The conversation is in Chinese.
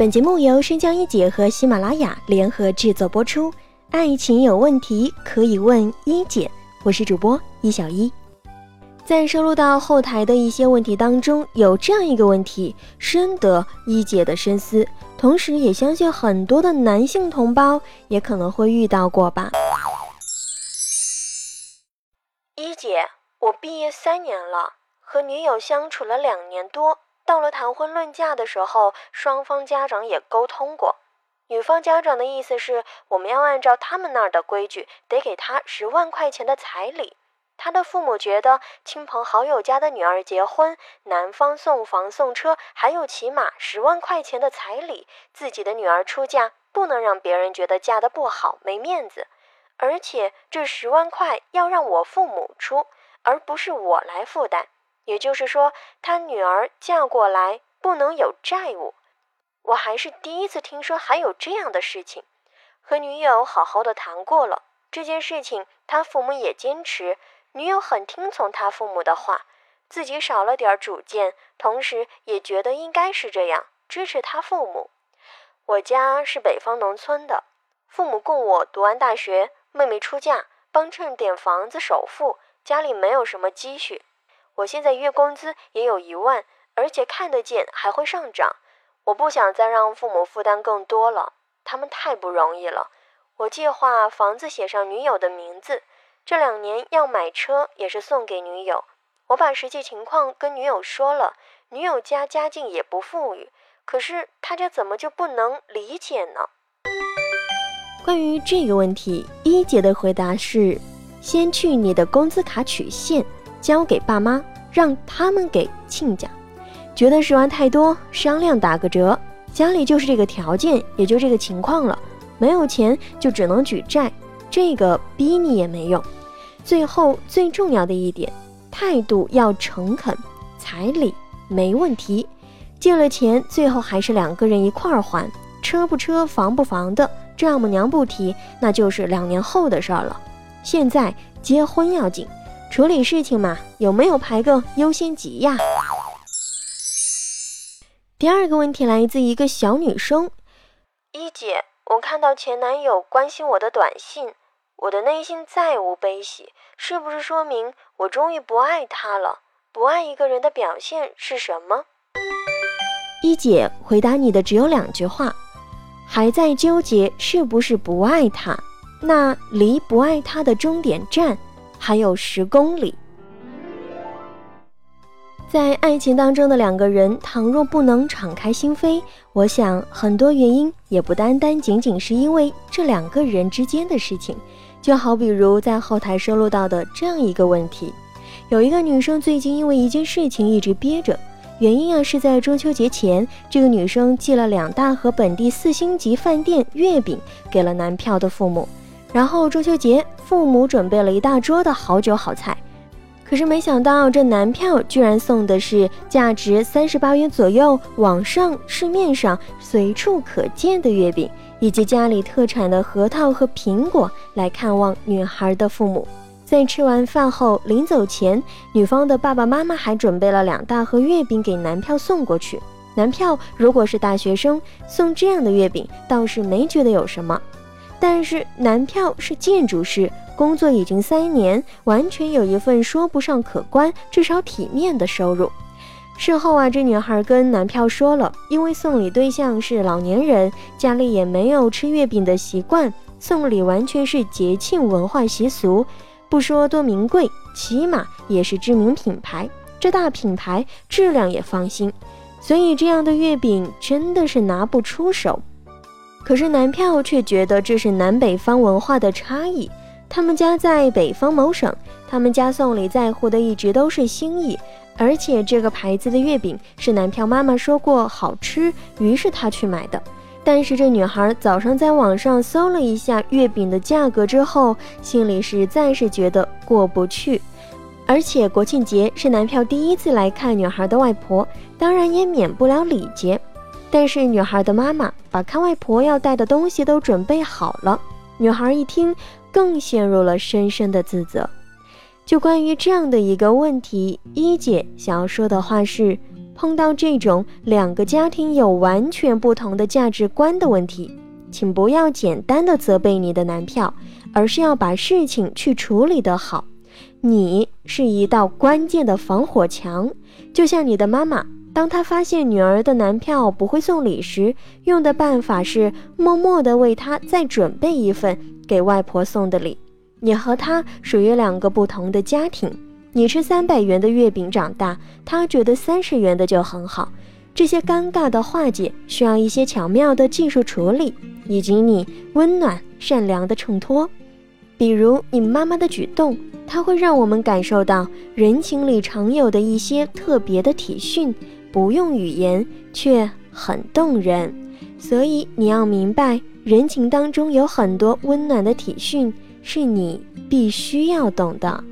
本节目由生姜一姐和喜马拉雅联合制作播出。爱情有问题可以问一姐，我是主播一小一。在收录到后台的一些问题当中，有这样一个问题，深得一姐的深思，同时也相信很多的男性同胞也可能会遇到过吧。一姐，我毕业三年了，和女友相处了两年多。到了谈婚论嫁的时候，双方家长也沟通过。女方家长的意思是，我们要按照他们那儿的规矩，得给她十万块钱的彩礼。她的父母觉得，亲朋好友家的女儿结婚，男方送房送车，还有起码十万块钱的彩礼，自己的女儿出嫁不能让别人觉得嫁得不好，没面子。而且这十万块要让我父母出，而不是我来负担。也就是说，他女儿嫁过来不能有债务。我还是第一次听说还有这样的事情。和女友好好的谈过了这件事情，他父母也坚持，女友很听从他父母的话，自己少了点主见，同时也觉得应该是这样，支持他父母。我家是北方农村的，父母供我读完大学，妹妹出嫁，帮衬点房子首付，家里没有什么积蓄。我现在月工资也有一万，而且看得见还会上涨。我不想再让父母负担更多了，他们太不容易了。我计划房子写上女友的名字，这两年要买车也是送给女友。我把实际情况跟女友说了，女友家家境也不富裕，可是她家怎么就不能理解呢？关于这个问题，一姐的回答是：先去你的工资卡取现。交给爸妈，让他们给亲家。觉得十万太多，商量打个折。家里就是这个条件，也就这个情况了。没有钱就只能举债，这个逼你也没用。最后最重要的一点，态度要诚恳。彩礼没问题，借了钱最后还是两个人一块儿还。车不车，房不房的，丈母娘不提，那就是两年后的事儿了。现在结婚要紧。处理事情嘛，有没有排个优先级呀？第二个问题来自一个小女生，一姐，我看到前男友关心我的短信，我的内心再无悲喜，是不是说明我终于不爱他了？不爱一个人的表现是什么？一姐回答你的只有两句话：还在纠结是不是不爱他？那离不爱他的终点站。还有十公里，在爱情当中的两个人，倘若不能敞开心扉，我想很多原因也不单单仅仅是因为这两个人之间的事情。就好比如在后台收录到的这样一个问题：有一个女生最近因为一件事情一直憋着，原因啊是在中秋节前，这个女生寄了两大盒本地四星级饭店月饼给了男票的父母。然后中秋节，父母准备了一大桌的好酒好菜，可是没想到这男票居然送的是价值三十八元左右、网上市面上随处可见的月饼，以及家里特产的核桃和苹果来看望女孩的父母。在吃完饭后，临走前，女方的爸爸妈妈还准备了两大盒月饼给男票送过去。男票如果是大学生，送这样的月饼倒是没觉得有什么。但是男票是建筑师，工作已经三年，完全有一份说不上可观，至少体面的收入。事后啊，这女孩跟男票说了，因为送礼对象是老年人，家里也没有吃月饼的习惯，送礼完全是节庆文化习俗，不说多名贵，起码也是知名品牌。这大品牌质量也放心，所以这样的月饼真的是拿不出手。可是男票却觉得这是南北方文化的差异。他们家在北方某省，他们家送礼在乎的一直都是心意，而且这个牌子的月饼是男票妈妈说过好吃，于是他去买的。但是这女孩早上在网上搜了一下月饼的价格之后，心里实在是觉得过不去。而且国庆节是男票第一次来看女孩的外婆，当然也免不了礼节。但是女孩的妈妈把看外婆要带的东西都准备好了，女孩一听，更陷入了深深的自责。就关于这样的一个问题，一姐想要说的话是：碰到这种两个家庭有完全不同的价值观的问题，请不要简单的责备你的男票，而是要把事情去处理得好。你是一道关键的防火墙，就像你的妈妈，当他发现女儿的男票不会送礼时，用的办法是默默地为她再准备一份给外婆送的礼。你和他属于两个不同的家庭。你吃三百元的月饼长大，他觉得三十元的就很好。这些尴尬的化解需要一些巧妙的技术处理，以及你温暖善良的衬托。比如你妈妈的举动，它会让我们感受到人情里常有的一些特别的体恤，不用语言却很动人。所以你要明白，人情当中有很多温暖的体恤。是你必须要懂的。